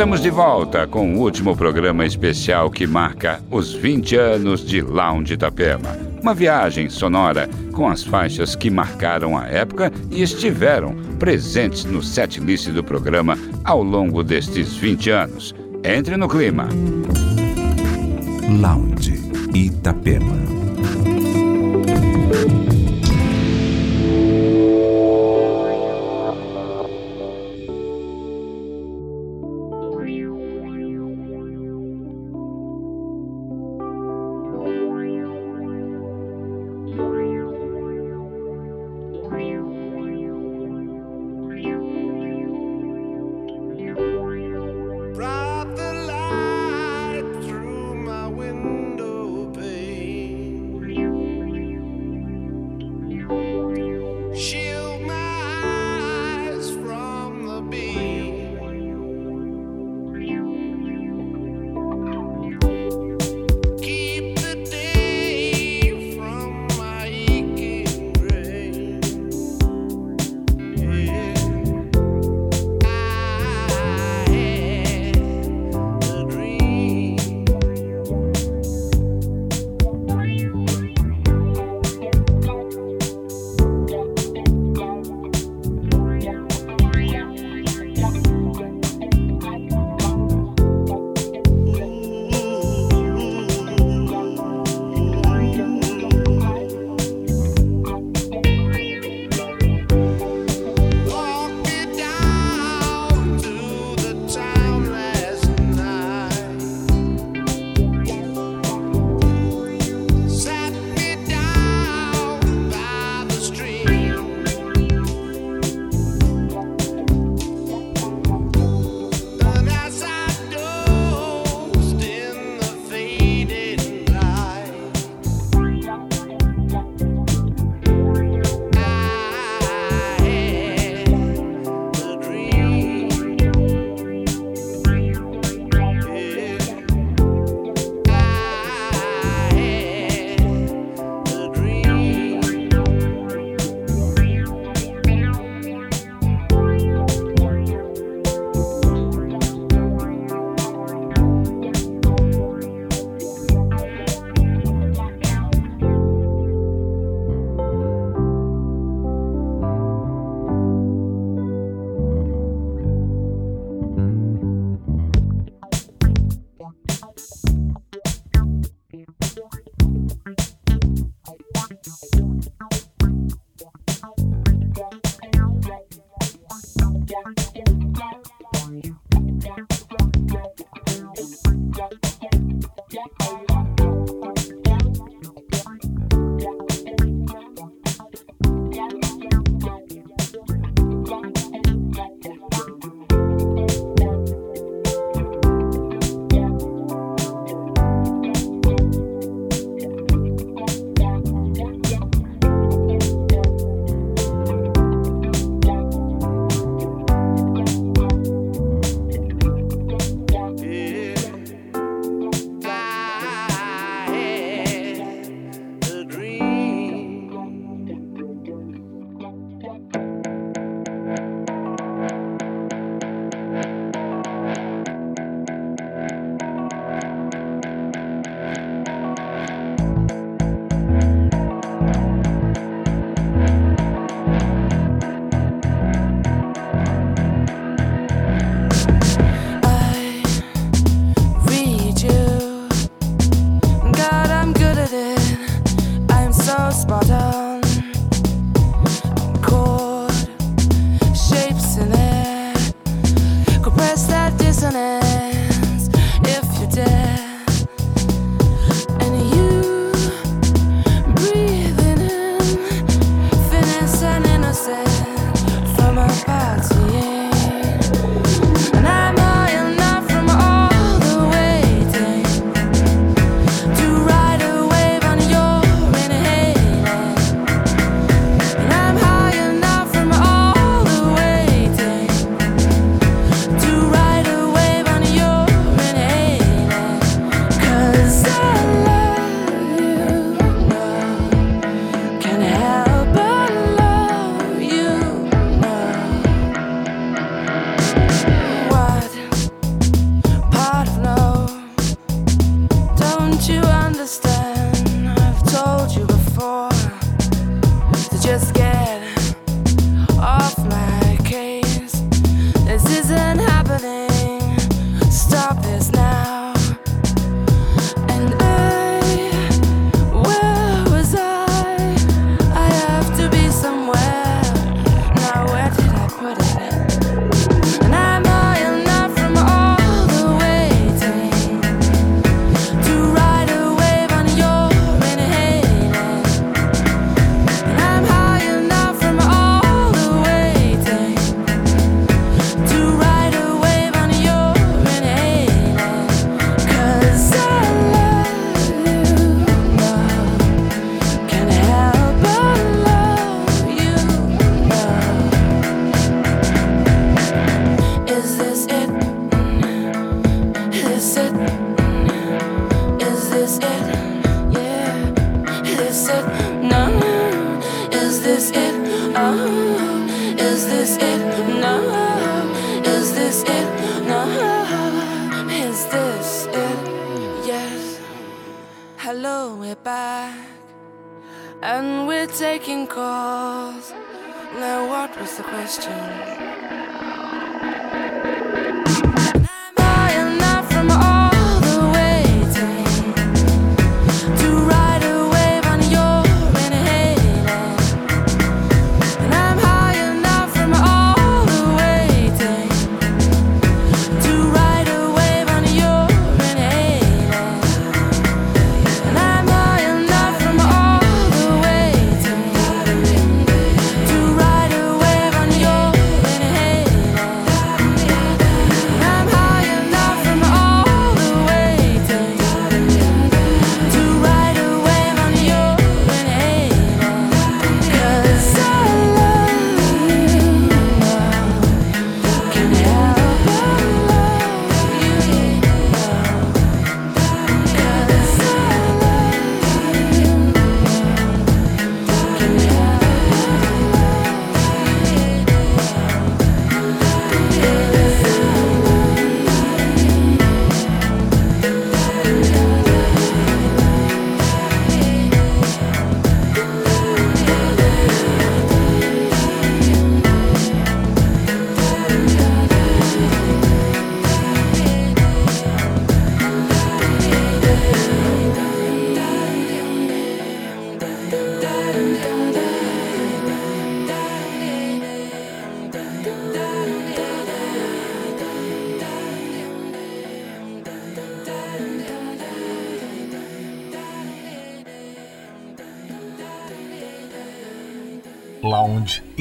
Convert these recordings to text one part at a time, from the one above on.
Estamos de volta com o último programa especial que marca os 20 anos de Lounge Itapema. Uma viagem sonora com as faixas que marcaram a época e estiveram presentes no setlist do programa ao longo destes 20 anos. Entre no clima. Lounge Itapema.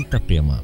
Itapema.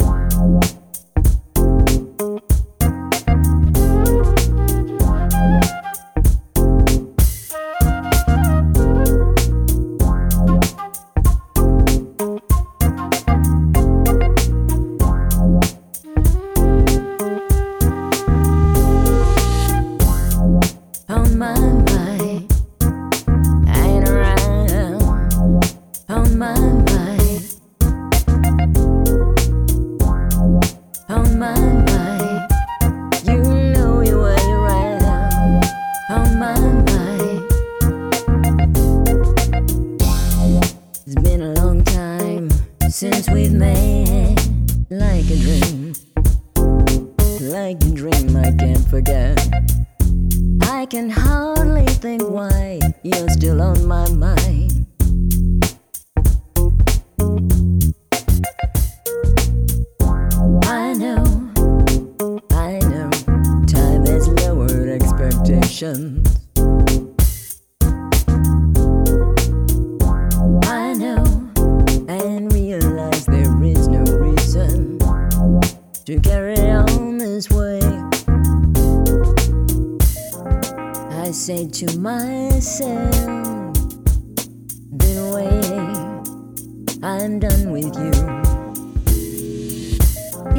I'm done with you.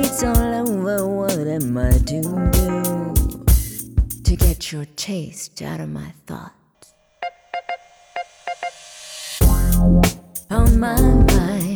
It's all over, what am I to do? To get your taste out of my thoughts. On my mind.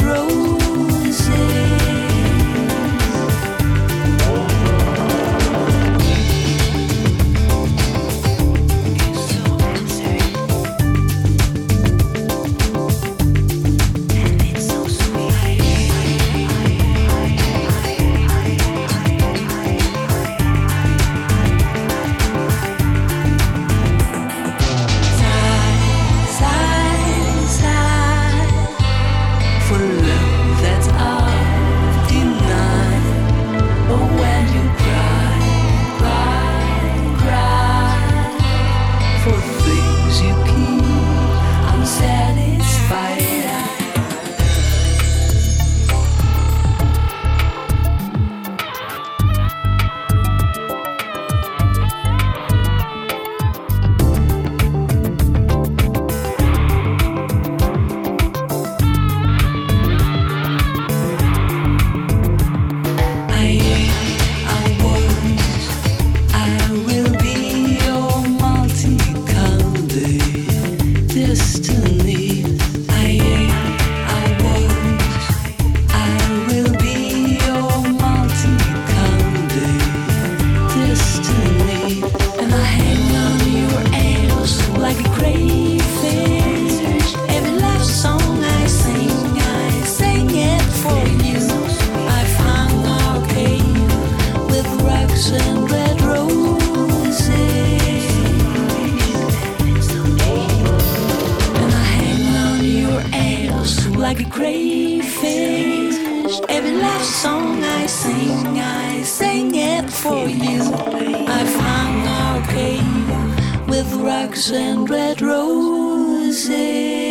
sing, I sing it for you. I found our cave with rocks and red roses.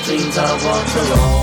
Restless dreams I walked alone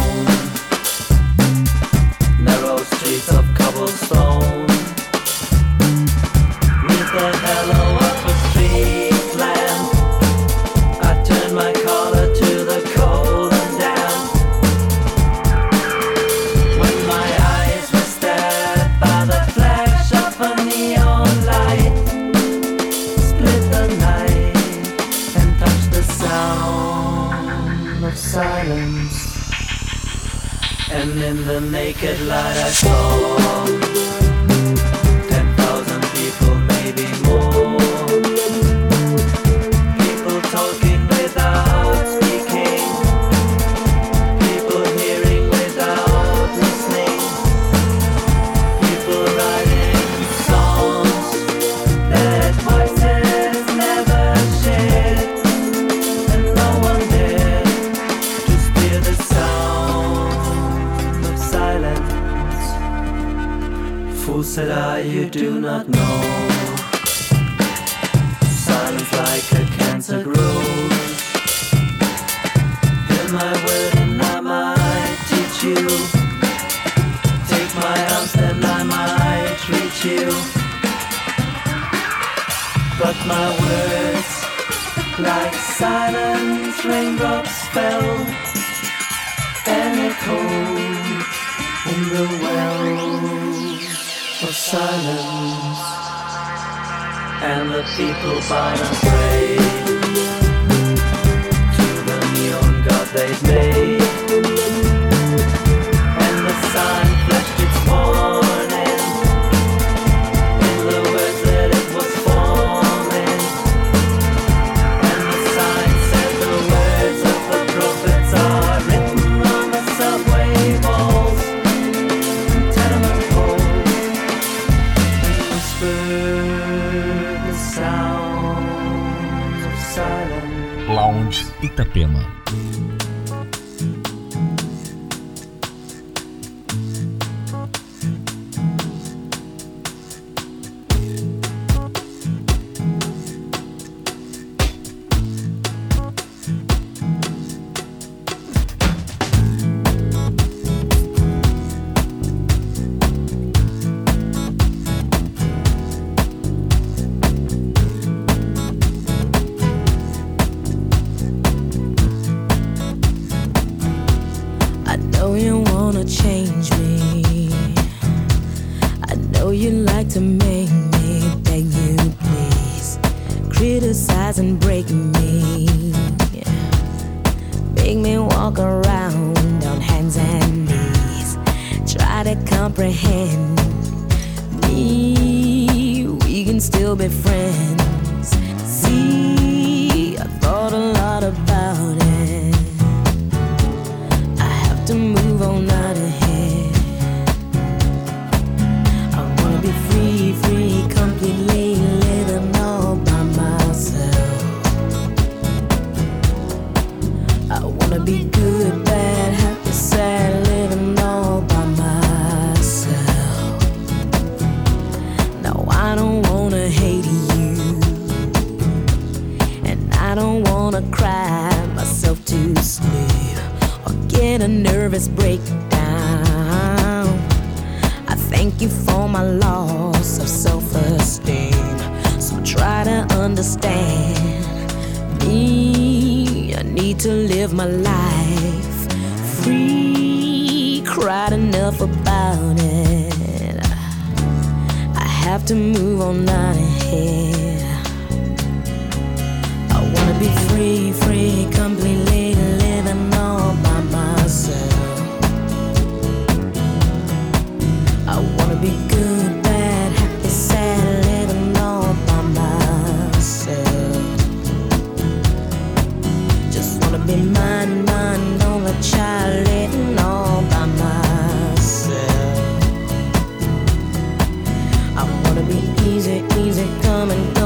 easy, easy coming.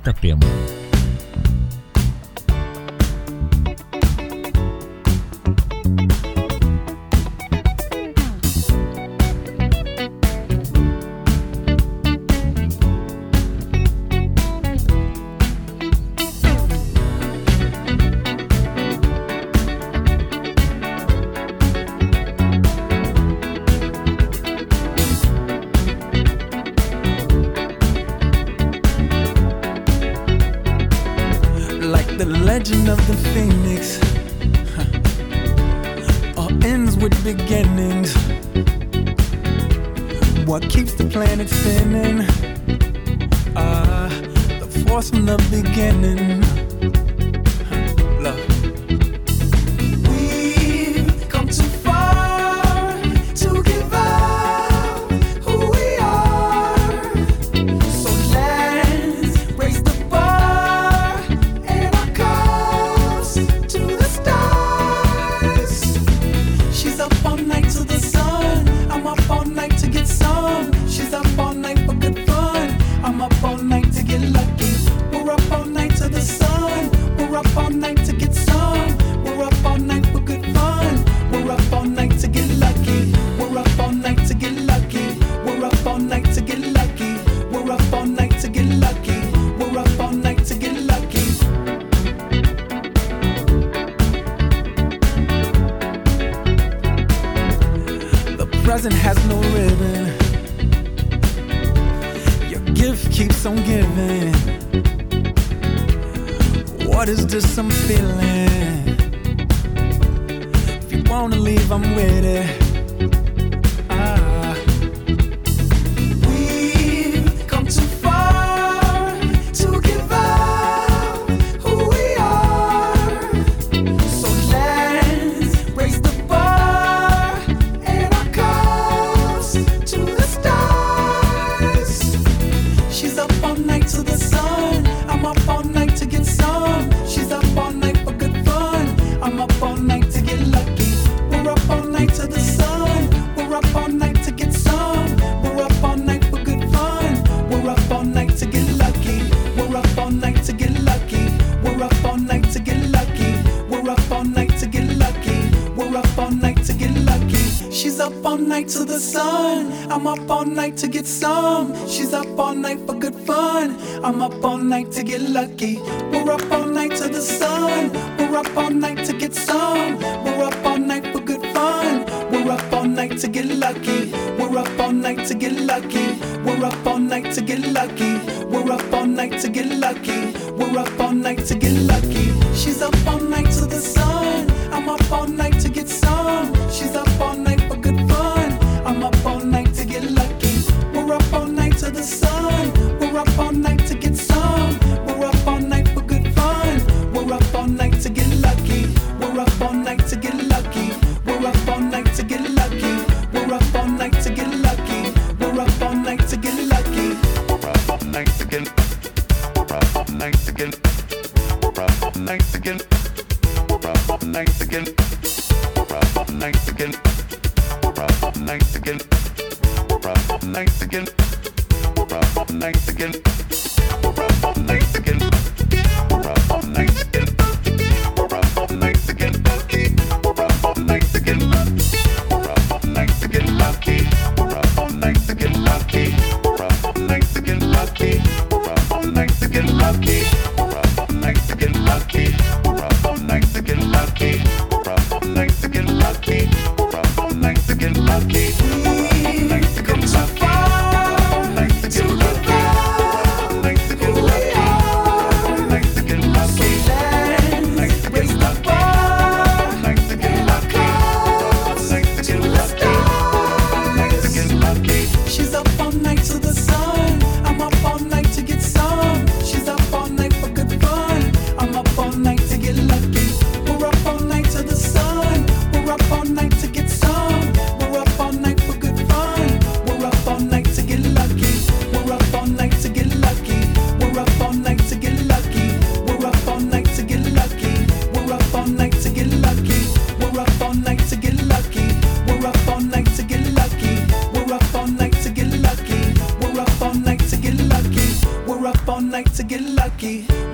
Itapema. lucky.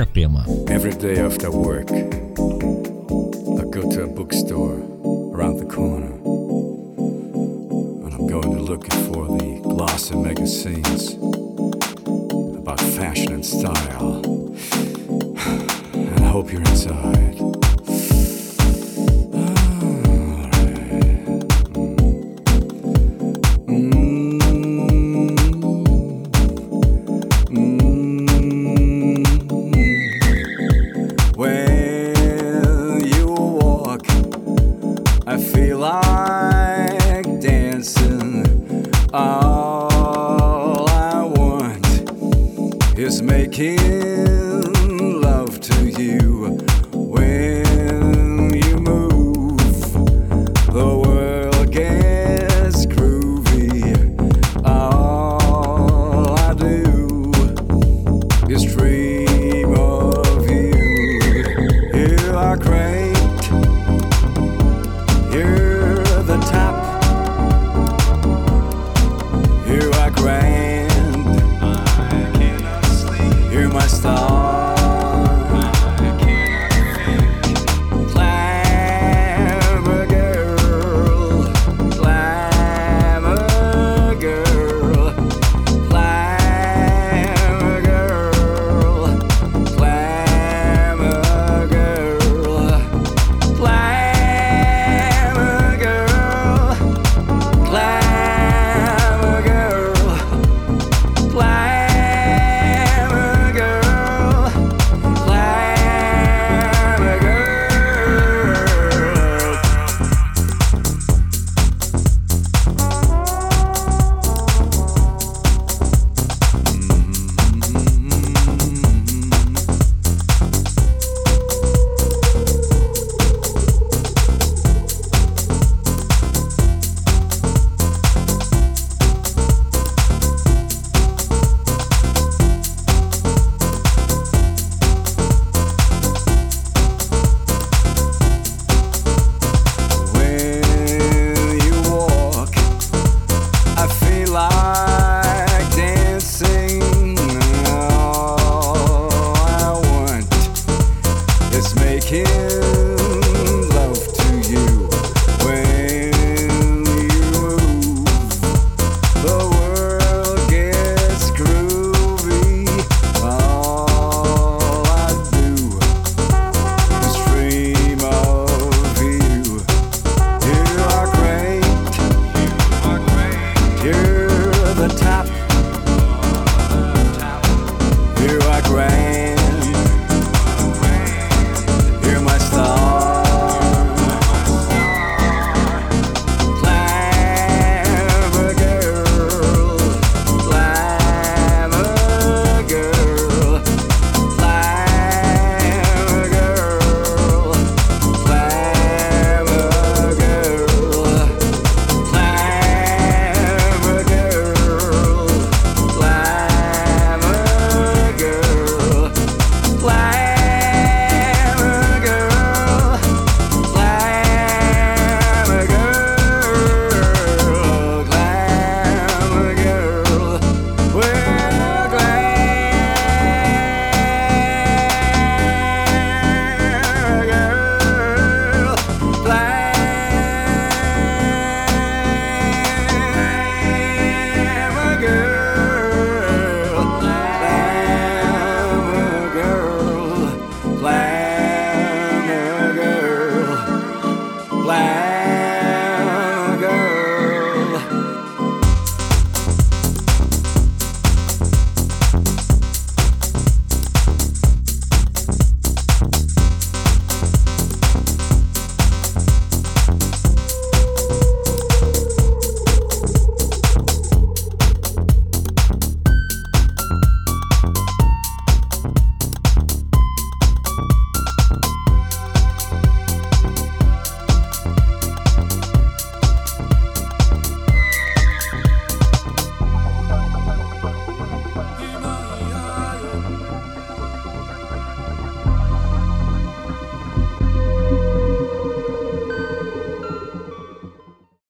Itapema. Every day after work.